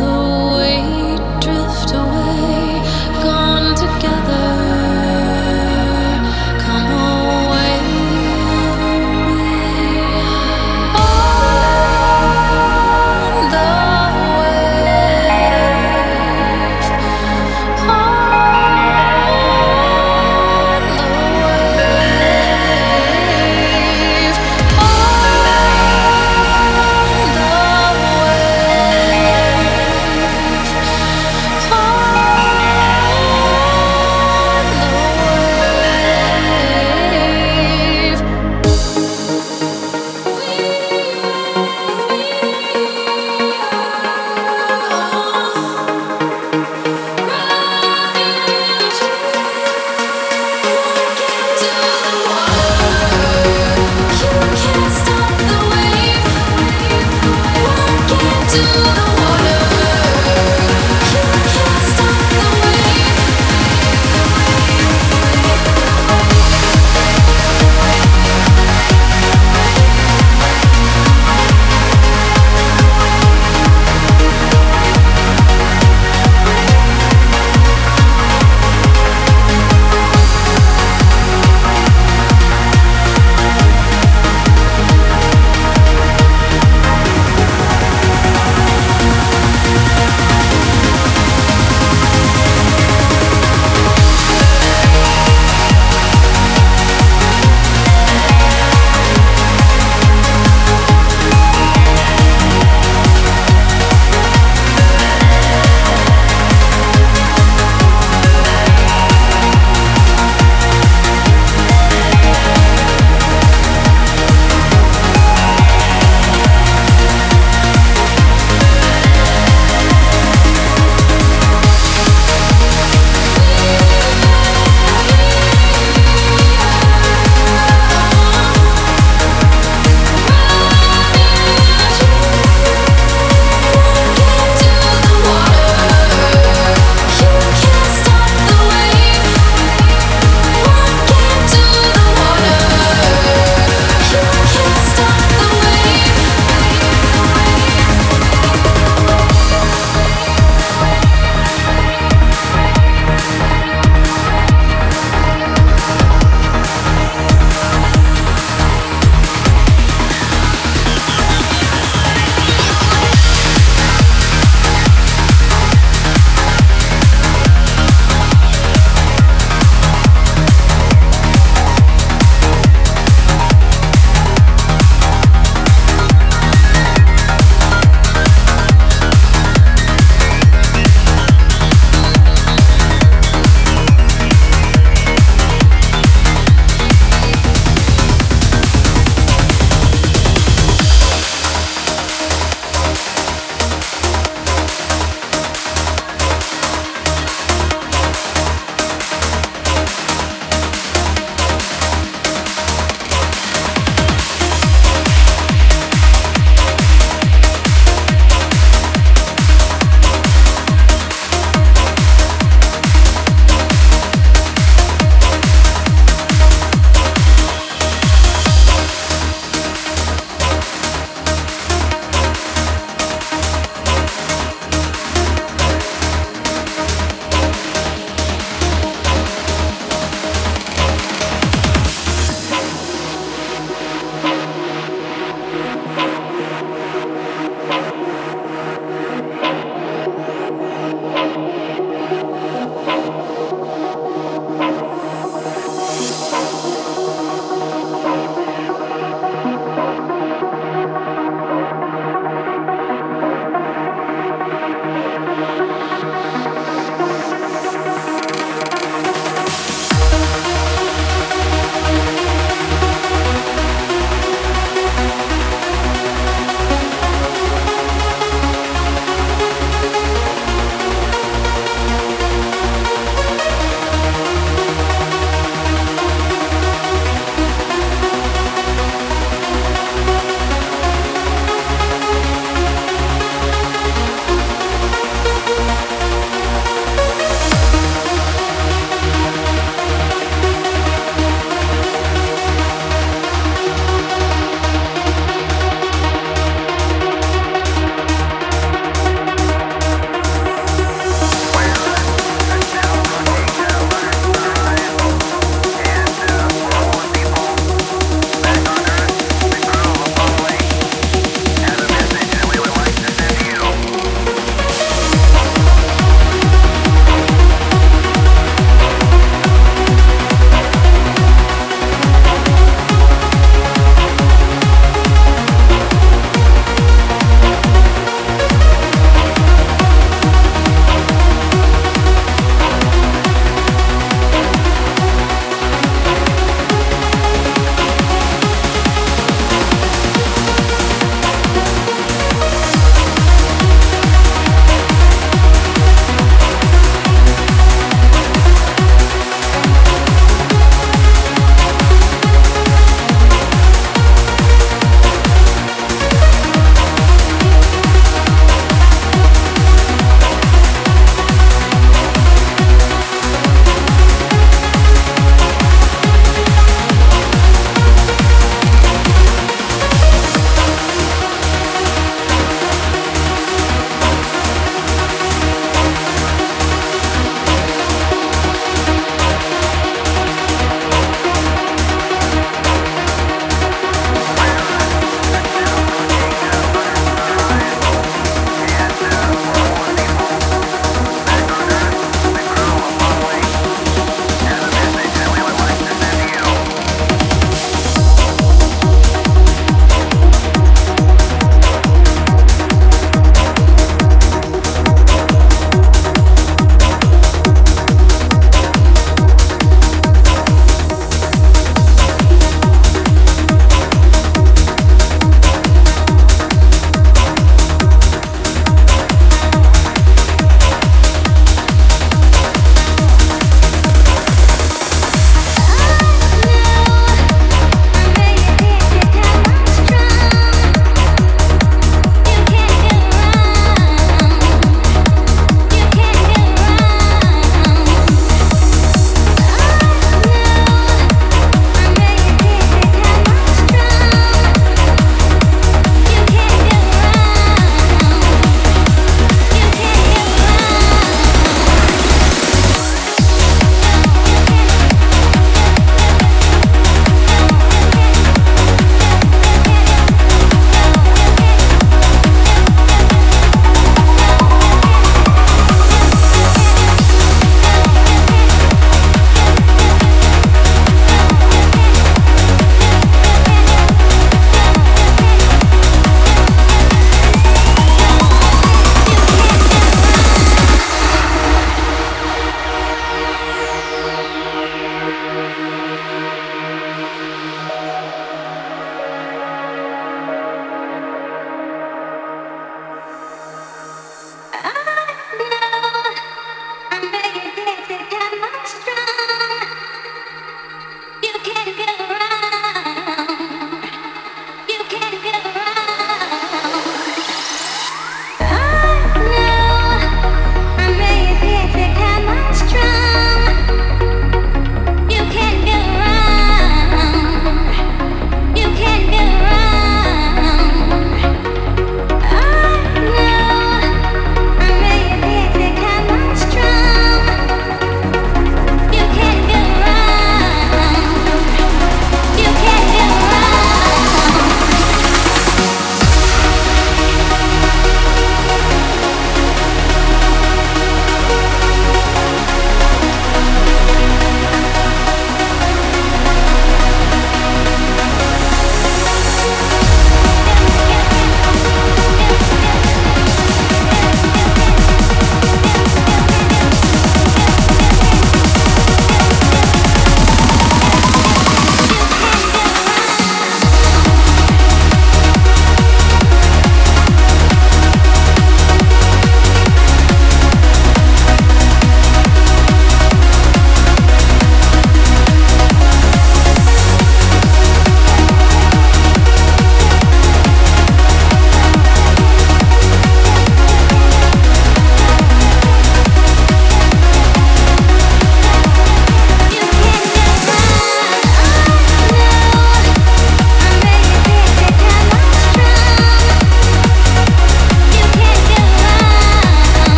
Come on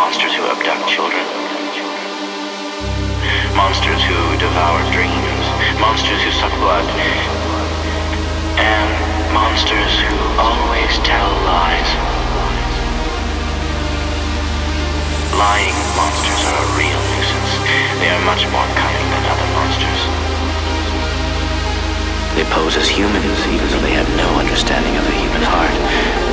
Monsters who abduct children. Monsters who devour dreams. Monsters who suck blood. And monsters who always tell lies. Lying monsters are a real nuisance. They are much more cunning than other monsters. They pose as humans, even though they have no understanding of the human heart.